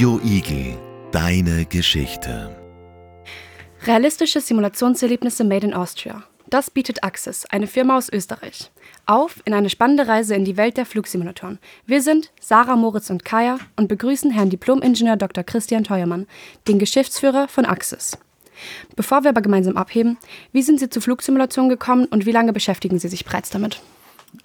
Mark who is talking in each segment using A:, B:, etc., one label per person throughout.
A: Radio Igel, deine Geschichte.
B: Realistische Simulationserlebnisse made in Austria. Das bietet Axis, eine Firma aus Österreich. Auf in eine spannende Reise in die Welt der Flugsimulatoren. Wir sind Sarah, Moritz und Kaya und begrüßen Herrn Diplom-Ingenieur Dr. Christian Teuermann, den Geschäftsführer von Axis. Bevor wir aber gemeinsam abheben, wie sind Sie zur Flugsimulation gekommen und wie lange beschäftigen Sie sich bereits damit?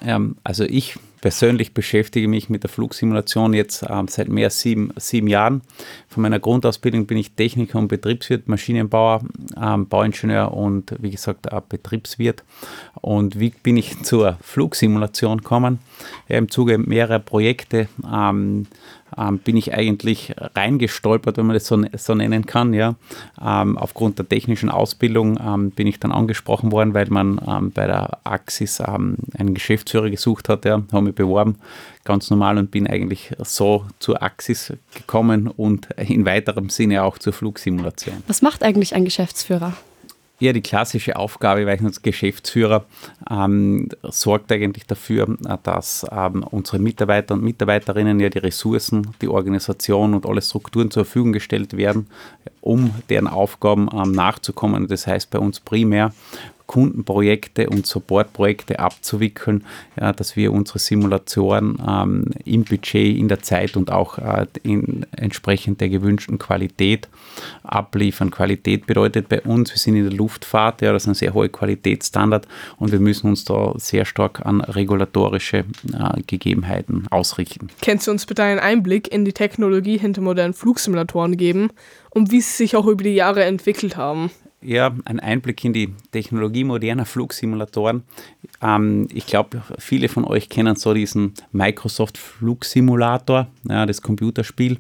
C: Ähm, also ich persönlich beschäftige mich mit der Flugsimulation jetzt ähm, seit mehr als sieben, sieben Jahren. Von meiner Grundausbildung bin ich Techniker und Betriebswirt, Maschinenbauer, ähm, Bauingenieur und wie gesagt auch Betriebswirt. Und wie bin ich zur Flugsimulation gekommen? Ja, Im Zuge mehrerer Projekte ähm, ähm, bin ich eigentlich reingestolpert, wenn man das so, so nennen kann. Ja. Ähm, aufgrund der technischen Ausbildung ähm, bin ich dann angesprochen worden, weil man bei der Axis einen Geschäftsführer gesucht hat. Ja, habe mich beworben, ganz normal und bin eigentlich so zur Axis gekommen und in weiterem Sinne auch zur Flugsimulation.
B: Was macht eigentlich ein Geschäftsführer?
C: Ja, die klassische Aufgabe, weil ich als Geschäftsführer ähm, sorgt eigentlich dafür, dass ähm, unsere Mitarbeiter und Mitarbeiterinnen ja die Ressourcen, die Organisation und alle Strukturen zur Verfügung gestellt werden, um deren Aufgaben ähm, nachzukommen. Das heißt bei uns primär Kundenprojekte und Supportprojekte abzuwickeln, ja, dass wir unsere Simulatoren ähm, im Budget, in der Zeit und auch äh, in entsprechend der gewünschten Qualität abliefern. Qualität bedeutet bei uns, wir sind in der Luftfahrt, ja, das ist ein sehr hoher Qualitätsstandard und wir müssen uns da sehr stark an regulatorische äh, Gegebenheiten ausrichten.
D: Kennst du uns bitte einen Einblick in die Technologie hinter modernen Flugsimulatoren geben und wie sie sich auch über die Jahre entwickelt haben?
C: Ja, ein Einblick in die Technologie moderner Flugsimulatoren. Ähm, ich glaube, viele von euch kennen so diesen Microsoft Flugsimulator, ja, das Computerspiel.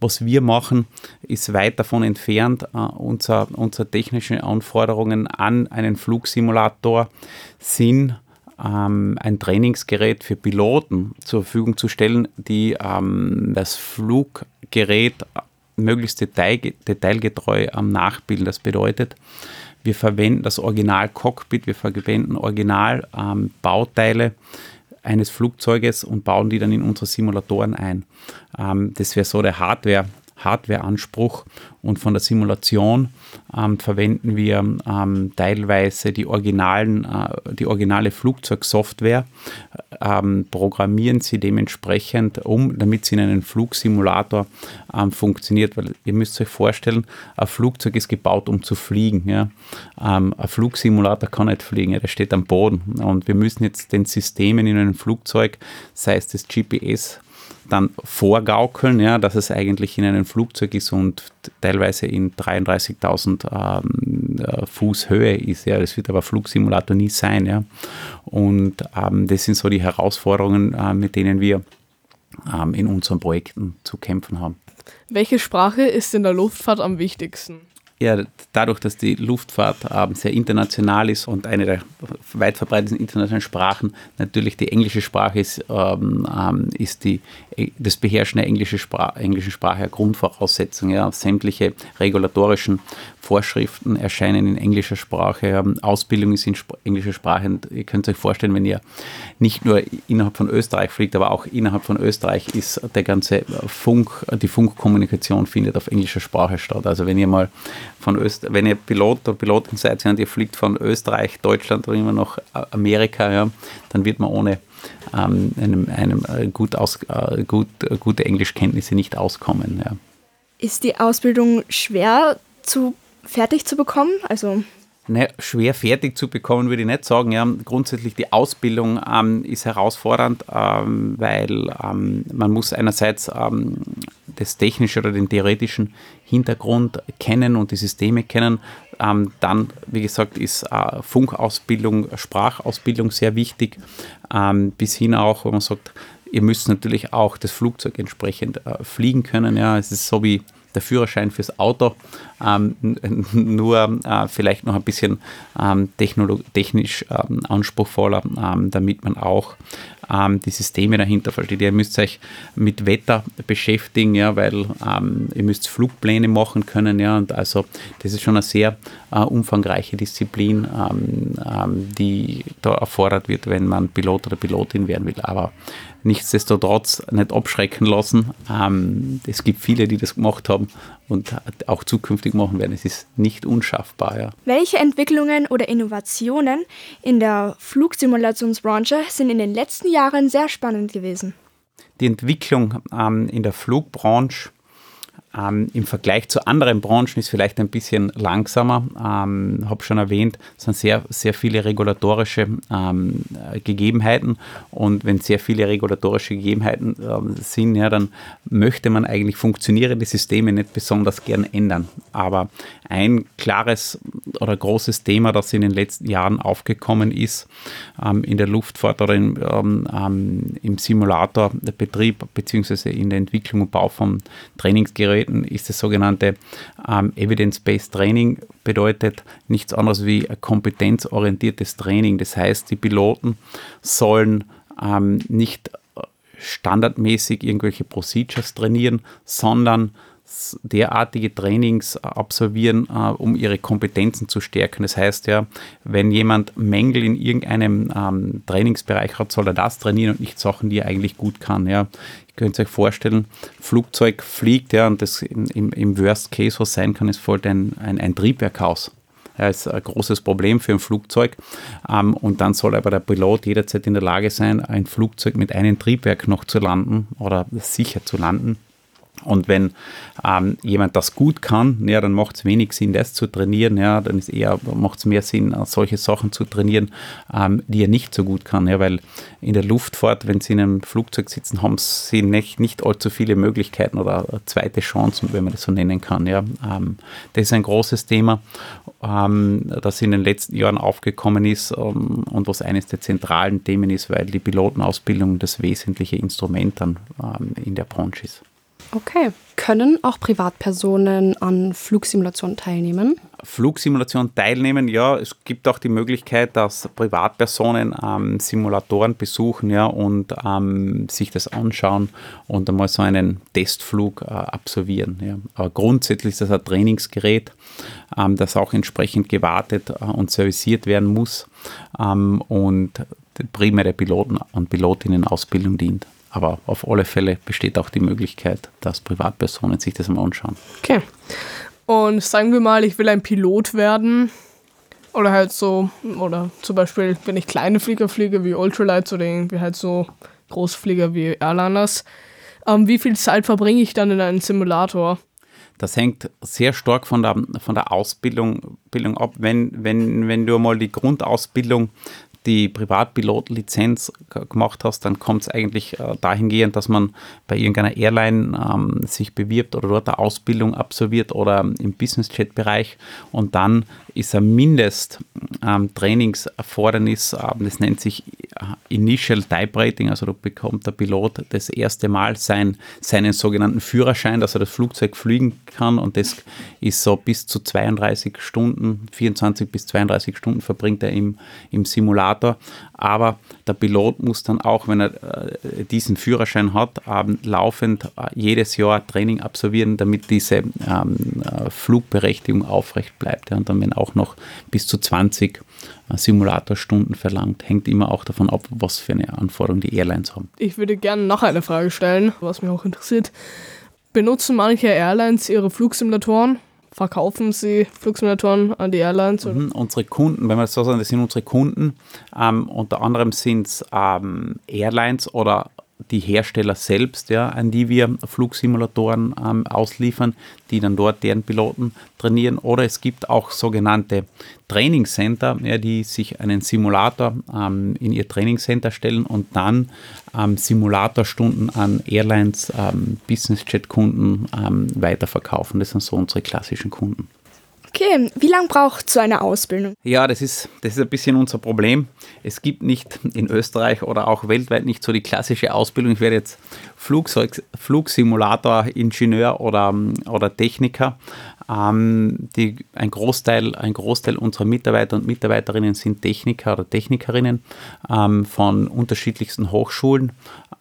C: Was wir machen, ist weit davon entfernt. Äh, unser, unsere technischen Anforderungen an einen Flugsimulator sind, ähm, ein Trainingsgerät für Piloten zur Verfügung zu stellen, die ähm, das Fluggerät möglichst detail, detailgetreu am Nachbilden. Das bedeutet, wir verwenden das Original-Cockpit, wir verwenden Original-Bauteile ähm, eines Flugzeuges und bauen die dann in unsere Simulatoren ein. Ähm, das wäre so der Hardware, Hardware-Anspruch und von der Simulation ähm, verwenden wir ähm, teilweise die, originalen, äh, die originale Flugzeugsoftware, ähm, programmieren sie dementsprechend um, damit sie in einem Flugsimulator ähm, funktioniert. Weil ihr müsst euch vorstellen, ein Flugzeug ist gebaut, um zu fliegen. Ja? Ähm, ein Flugsimulator kann nicht fliegen, ja, der steht am Boden. Und wir müssen jetzt den Systemen in einem Flugzeug, sei es das GPS, dann vorgaukeln, ja, dass es eigentlich in einem Flugzeug ist und teilweise in 33.000 ähm, äh, Fuß Höhe ist. Ja. Das wird aber Flugsimulator nie sein. Ja. Und ähm, das sind so die Herausforderungen, äh, mit denen wir ähm, in unseren Projekten zu kämpfen haben.
D: Welche Sprache ist in der Luftfahrt am wichtigsten?
C: Ja, dadurch, dass die Luftfahrt ähm, sehr international ist und eine der weit verbreiteten internationalen Sprachen natürlich die englische Sprache ist, ähm, ähm ist die, äh, das Beherrschen der englische Spra englischen Sprache eine Grundvoraussetzung. Ja. Sämtliche regulatorischen Vorschriften erscheinen in englischer Sprache. Ausbildung ist in Sp englischer Sprache. Und ihr könnt euch vorstellen, wenn ihr nicht nur innerhalb von Österreich fliegt, aber auch innerhalb von Österreich ist der ganze Funk, die Funkkommunikation findet auf englischer Sprache statt. Also wenn ihr mal von Öst wenn ihr Pilot oder Pilotin seid und ihr fliegt von Österreich, Deutschland oder immer noch Amerika, ja, dann wird man ohne ähm, einem, einem äh, gut aus, äh, gut, äh, gute Englischkenntnisse nicht auskommen. Ja.
B: Ist die Ausbildung schwer zu fertig zu bekommen? Also
C: ne, schwer fertig zu bekommen, würde ich nicht sagen. Ja, grundsätzlich die Ausbildung ähm, ist herausfordernd, ähm, weil ähm, man muss einerseits ähm, das technische oder den theoretischen Hintergrund kennen und die Systeme kennen. Ähm, dann, wie gesagt, ist äh, Funkausbildung, Sprachausbildung sehr wichtig, ähm, bis hin auch, wenn man sagt, ihr müsst natürlich auch das Flugzeug entsprechend äh, fliegen können. Ja, es ist so wie der Führerschein fürs Auto, ähm, nur äh, vielleicht noch ein bisschen ähm, technisch ähm, anspruchsvoller, ähm, damit man auch ähm, die Systeme dahinter versteht. Ihr müsst euch mit Wetter beschäftigen, ja, weil ähm, ihr müsst Flugpläne machen können, ja, und also das ist schon eine sehr äh, umfangreiche Disziplin, die da erfordert wird, wenn man Pilot oder Pilotin werden will. Aber nichtsdestotrotz nicht abschrecken lassen. Ähm, es gibt viele, die das gemacht haben und auch zukünftig machen werden. Es ist nicht unschaffbar. Ja.
E: Welche Entwicklungen oder Innovationen in der Flugsimulationsbranche sind in den letzten Jahren sehr spannend gewesen?
C: Die Entwicklung ähm, in der Flugbranche ähm, Im Vergleich zu anderen Branchen ist vielleicht ein bisschen langsamer. Ähm, habe schon erwähnt, es sind sehr, sehr viele regulatorische ähm, Gegebenheiten und wenn sehr viele regulatorische Gegebenheiten äh, sind, ja, dann möchte man eigentlich funktionierende Systeme nicht besonders gern ändern. Aber ein klares oder großes Thema, das in den letzten Jahren aufgekommen ist, ähm, in der Luftfahrt oder in, ähm, ähm, im Simulatorbetrieb beziehungsweise in der Entwicklung und Bau von Trainingsgeräten, Geräten ist das sogenannte ähm, Evidence-Based Training, bedeutet nichts anderes wie kompetenzorientiertes Training. Das heißt, die Piloten sollen ähm, nicht standardmäßig irgendwelche Procedures trainieren, sondern derartige Trainings absolvieren, äh, um ihre Kompetenzen zu stärken. Das heißt ja, wenn jemand Mängel in irgendeinem ähm, Trainingsbereich hat, soll er das trainieren und nicht Sachen, die er eigentlich gut kann. Ja. Ihr könnt euch vorstellen, Flugzeug fliegt, ja, und das im, im Worst Case, was sein kann, es fällt ein, ein, ein Triebwerk aus. Ja, ist ein großes Problem für ein Flugzeug. Ähm, und dann soll aber der Pilot jederzeit in der Lage sein, ein Flugzeug mit einem Triebwerk noch zu landen oder sicher zu landen. Und wenn ähm, jemand das gut kann, ja, dann macht es wenig Sinn, das zu trainieren. Ja, dann ist eher, macht es mehr Sinn, solche Sachen zu trainieren, ähm, die er nicht so gut kann. Ja, weil in der Luftfahrt, wenn sie in einem Flugzeug sitzen, haben sie nicht, nicht allzu viele Möglichkeiten oder zweite Chancen, wenn man das so nennen kann. Ja, ähm, das ist ein großes Thema, ähm, das in den letzten Jahren aufgekommen ist ähm, und was eines der zentralen Themen ist, weil die Pilotenausbildung das wesentliche Instrument dann ähm, in der Branche ist.
B: Okay. Können auch Privatpersonen an Flugsimulationen teilnehmen?
C: Flugsimulation teilnehmen, ja. Es gibt auch die Möglichkeit, dass Privatpersonen ähm, Simulatoren besuchen ja, und ähm, sich das anschauen und einmal so einen Testflug äh, absolvieren. Ja. Aber grundsätzlich ist das ein Trainingsgerät, ähm, das auch entsprechend gewartet äh, und serviciert werden muss ähm, und primär der Piloten- und Pilotinnen-Ausbildung dient. Aber auf alle Fälle besteht auch die Möglichkeit, dass Privatpersonen sich das mal anschauen.
D: Okay. Und sagen wir mal, ich will ein Pilot werden. Oder halt so, oder zum Beispiel, wenn ich kleine Flieger fliege wie Ultralights oder irgendwie halt so Großflieger wie Airliners, ähm, wie viel Zeit verbringe ich dann in einem Simulator?
C: Das hängt sehr stark von der, von der Ausbildung Bildung ab. Wenn, wenn, wenn du mal die Grundausbildung die Privatpilotenlizenz gemacht hast, dann kommt es eigentlich äh, dahingehend, dass man bei irgendeiner Airline ähm, sich bewirbt oder dort eine Ausbildung absolviert oder im Business-Jet-Bereich und dann ist ein Mindest-Trainingserfordernis, ähm, ähm, das nennt sich äh, Initial Type Rating, also da bekommt der Pilot das erste Mal sein, seinen sogenannten Führerschein, dass er das Flugzeug fliegen kann und das ist so bis zu 32 Stunden, 24 bis 32 Stunden verbringt er im, im Simulator Simulator. Aber der Pilot muss dann auch, wenn er äh, diesen Führerschein hat, ähm, laufend äh, jedes Jahr Training absolvieren, damit diese ähm, äh, Flugberechtigung aufrecht bleibt. Ja. Und dann werden auch noch bis zu 20 äh, Simulatorstunden verlangt. Hängt immer auch davon ab, was für eine Anforderung die Airlines haben.
D: Ich würde gerne noch eine Frage stellen, was mich auch interessiert. Benutzen manche Airlines ihre Flugsimulatoren verkaufen Sie Flugsimulatoren an die Airlines?
C: Mhm, unsere Kunden, wenn wir so sagen, das sind unsere Kunden. Ähm, unter anderem sind es ähm, Airlines oder die Hersteller selbst, ja, an die wir Flugsimulatoren ähm, ausliefern, die dann dort deren Piloten trainieren. Oder es gibt auch sogenannte Trainingscenter, ja, die sich einen Simulator ähm, in ihr Trainingscenter stellen und dann ähm, Simulatorstunden an Airlines, ähm, Business Jet Kunden ähm, weiterverkaufen. Das sind so unsere klassischen Kunden.
E: Okay, wie lange braucht so eine Ausbildung?
C: Ja, das ist, das ist ein bisschen unser Problem. Es gibt nicht in Österreich oder auch weltweit nicht so die klassische Ausbildung. Ich werde jetzt Flugzeug, Flugsimulator, Ingenieur oder, oder Techniker. Ähm, die, ein, Großteil, ein Großteil unserer Mitarbeiter und Mitarbeiterinnen sind Techniker oder Technikerinnen ähm, von unterschiedlichsten Hochschulen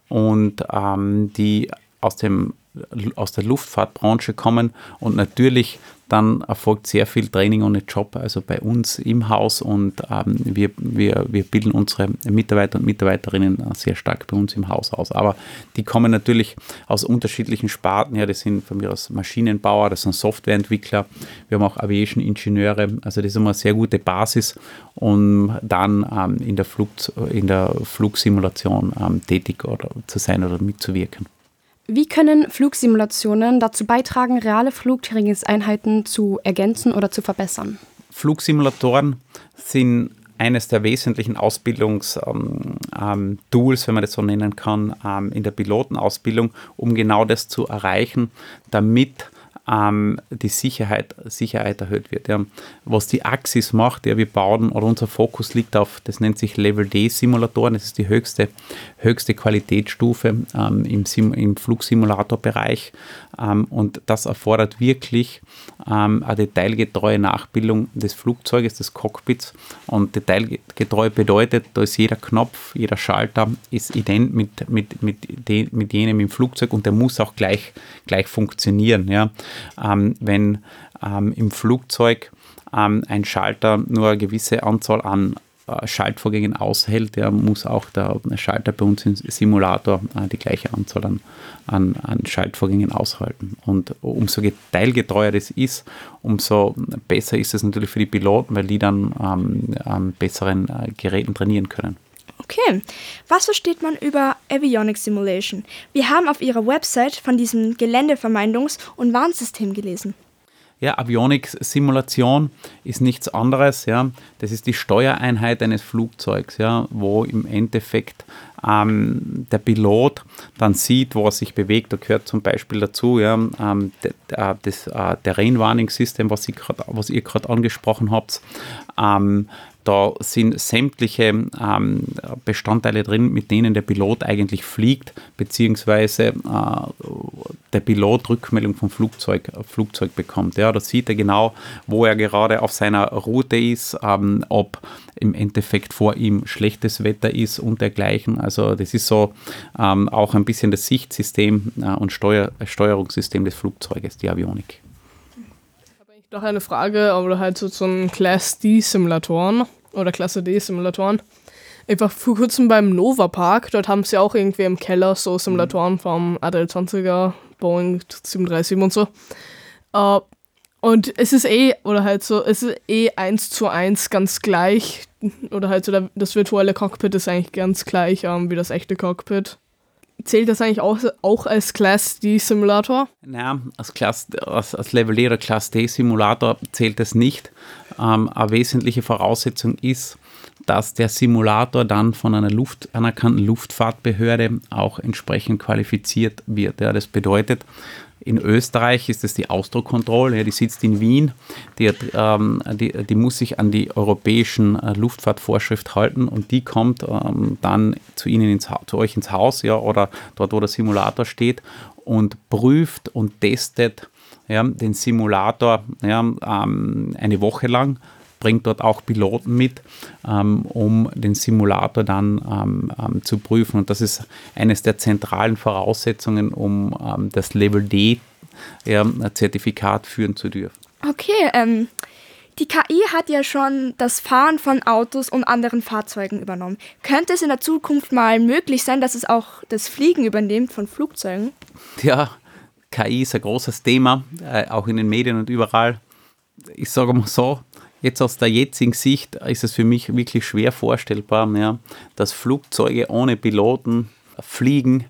C: und ähm, die aus dem aus der Luftfahrtbranche kommen und natürlich dann erfolgt sehr viel Training ohne Job, also bei uns im Haus und ähm, wir, wir, wir bilden unsere Mitarbeiter und Mitarbeiterinnen sehr stark bei uns im Haus aus. Aber die kommen natürlich aus unterschiedlichen Sparten her. Das sind von mir aus Maschinenbauer, das sind Softwareentwickler, wir haben auch Aviation-Ingenieure. Also das ist immer eine sehr gute Basis, um dann ähm, in, der Flug, in der Flugsimulation ähm, tätig oder zu sein oder mitzuwirken.
B: Wie können Flugsimulationen dazu beitragen, reale Flugtrainingseinheiten zu ergänzen oder zu verbessern?
C: Flugsimulatoren sind eines der wesentlichen Ausbildungstools, ähm, ähm, wenn man das so nennen kann, ähm, in der Pilotenausbildung, um genau das zu erreichen, damit ähm, die Sicherheit, Sicherheit erhöht wird. Ja. Was die Axis macht, ja, wir bauen, oder unser Fokus liegt auf, das nennt sich Level D-Simulatoren, das ist die höchste, höchste Qualitätsstufe ähm, im, Sim, im Flugsimulatorbereich ähm, und das erfordert wirklich ähm, eine detailgetreue Nachbildung des Flugzeuges, des Cockpits und detailgetreu bedeutet, da ist jeder Knopf, jeder Schalter ist ident mit, mit, mit, de, mit jenem im Flugzeug und der muss auch gleich, gleich funktionieren. Ja ähm, wenn ähm, im Flugzeug ähm, ein Schalter nur eine gewisse Anzahl an äh, Schaltvorgängen aushält, der muss auch der Schalter bei uns im Simulator äh, die gleiche Anzahl an, an, an, Schaltvorgängen aushalten. Und umso teilgetreuer das ist, umso besser ist es natürlich für die Piloten, weil die dann ähm, an besseren äh, Geräten trainieren können.
E: Okay, was versteht man über Avionics Simulation? Wir haben auf ihrer Website von diesem Geländevermeidungs- und Warnsystem gelesen.
C: Ja, Avionics-Simulation ist nichts anderes. Ja. Das ist die Steuereinheit eines Flugzeugs, ja, wo im Endeffekt ähm, der Pilot dann sieht, wo er sich bewegt. Da gehört zum Beispiel dazu ja, ähm, das äh, Terrain Warning System, was, was ihr gerade angesprochen habt. Ähm, da sind sämtliche ähm, Bestandteile drin, mit denen der Pilot eigentlich fliegt, beziehungsweise äh, der Pilot Rückmeldung vom Flugzeug, Flugzeug bekommt. Ja, da sieht er genau, wo er gerade auf seiner Route ist, ähm, ob im Endeffekt vor ihm schlechtes Wetter ist und dergleichen. Also das ist so ähm, auch ein bisschen das Sichtsystem äh, und Steuer, Steuerungssystem des Flugzeuges, die Avionik.
D: Ich habe eigentlich noch eine Frage, aber halt so zum Class D-Simulatoren oder Klasse D-Simulatoren. Einfach vor kurzem beim Nova Park, dort haben sie auch irgendwie im Keller so Simulatoren mhm. vom ADL-20er, Boeing 737 und so. Uh, und es ist eh, oder halt so, es ist eh eins zu eins ganz gleich. Oder halt so, der, das virtuelle Cockpit ist eigentlich ganz gleich ähm, wie das echte Cockpit. Zählt das eigentlich auch, auch als Class D-Simulator?
C: Naja, als, Class, als, als Level D oder Class D-Simulator zählt es nicht. Ähm, eine wesentliche Voraussetzung ist, dass der Simulator dann von einer Luft, anerkannten Luftfahrtbehörde auch entsprechend qualifiziert wird. Ja, das bedeutet, in Österreich ist es die Ausdruckkontrolle, ja, die sitzt in Wien, die, ähm, die, die, muss sich an die europäischen äh, Luftfahrtvorschrift halten und die kommt ähm, dann zu Ihnen ins zu euch ins Haus ja, oder dort, wo der Simulator steht und prüft und testet ja, den Simulator ja, ähm, eine Woche lang, bringt dort auch Piloten mit, ähm, um den Simulator dann ähm, ähm zu prüfen. Und das ist eines der zentralen Voraussetzungen, um ähm, das Level D ja, Zertifikat führen zu dürfen.
E: Okay, ähm, die KI hat ja schon das Fahren von Autos und anderen Fahrzeugen übernommen. Könnte es in der Zukunft mal möglich sein, dass es auch das Fliegen übernimmt von Flugzeugen?
C: Ja, KI ist ein großes Thema, äh, auch in den Medien und überall. Ich sage mal so, jetzt aus der jetzigen Sicht ist es für mich wirklich schwer vorstellbar, ja, dass Flugzeuge ohne Piloten fliegen.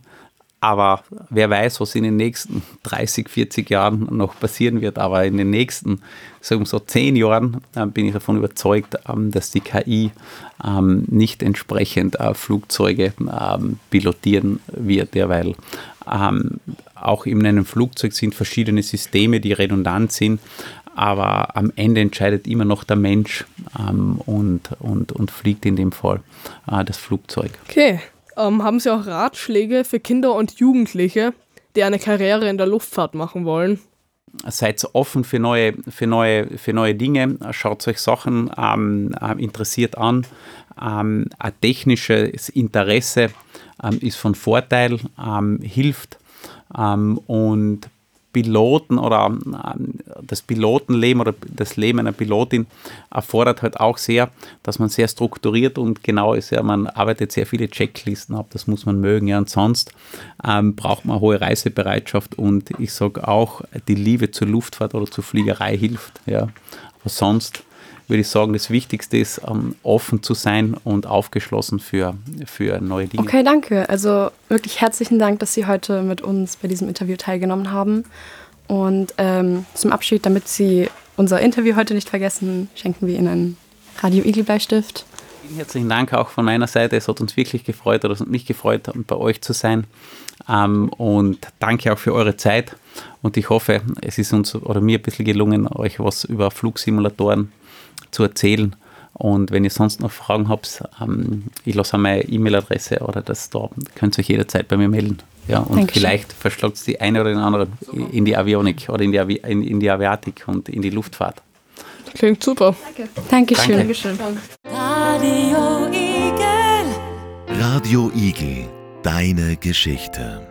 C: Aber wer weiß, was in den nächsten 30, 40 Jahren noch passieren wird. Aber in den nächsten, sagen wir so, 10 Jahren äh, bin ich davon überzeugt, ähm, dass die KI ähm, nicht entsprechend äh, Flugzeuge ähm, pilotieren wird, weil auch in einem Flugzeug sind verschiedene Systeme, die redundant sind. aber am Ende entscheidet immer noch der Mensch und, und, und fliegt in dem Fall äh, das Flugzeug.
D: Okay. Ähm, haben Sie auch Ratschläge für Kinder und Jugendliche, die eine Karriere in der Luftfahrt machen wollen?
C: seid offen für neue, für neue, für neue Dinge, schaut euch Sachen ähm, äh, interessiert an. Ähm, ein technisches Interesse ähm, ist von Vorteil, ähm, hilft ähm, und Piloten oder ähm, das Pilotenleben oder das Leben einer Pilotin erfordert halt auch sehr, dass man sehr strukturiert und genau ist. Ja, man arbeitet sehr viele Checklisten ab, das muss man mögen. Ja, und sonst ähm, braucht man hohe Reisebereitschaft und ich sage auch, die Liebe zur Luftfahrt oder zur Fliegerei hilft. Ja. Aber sonst würde ich sagen, das Wichtigste ist, um, offen zu sein und aufgeschlossen für, für neue Dinge.
B: Okay, danke. Also wirklich herzlichen Dank, dass Sie heute mit uns bei diesem Interview teilgenommen haben. Und ähm, zum Abschied, damit Sie unser Interview heute nicht vergessen, schenken wir Ihnen einen Radio Igel Bleistift.
C: Vielen herzlichen Dank auch von meiner Seite. Es hat uns wirklich gefreut oder es hat mich gefreut, bei euch zu sein. Ähm, und danke auch für eure Zeit. Und ich hoffe, es ist uns oder mir ein bisschen gelungen, euch was über Flugsimulatoren zu erzählen. Und wenn ihr sonst noch Fragen habt, ähm, ich lasse meine E-Mail-Adresse oder das da, könnt ihr euch jederzeit bei mir melden. Ja, und Dankeschön. vielleicht verschlagt es die eine oder den anderen in die Avionik oder in die, Avi in, in die Aviatik und in die Luftfahrt.
D: Klingt super.
B: Danke. Dankeschön.
C: Dankeschön.
A: Radio Igel. Radio Igel. Deine Geschichte.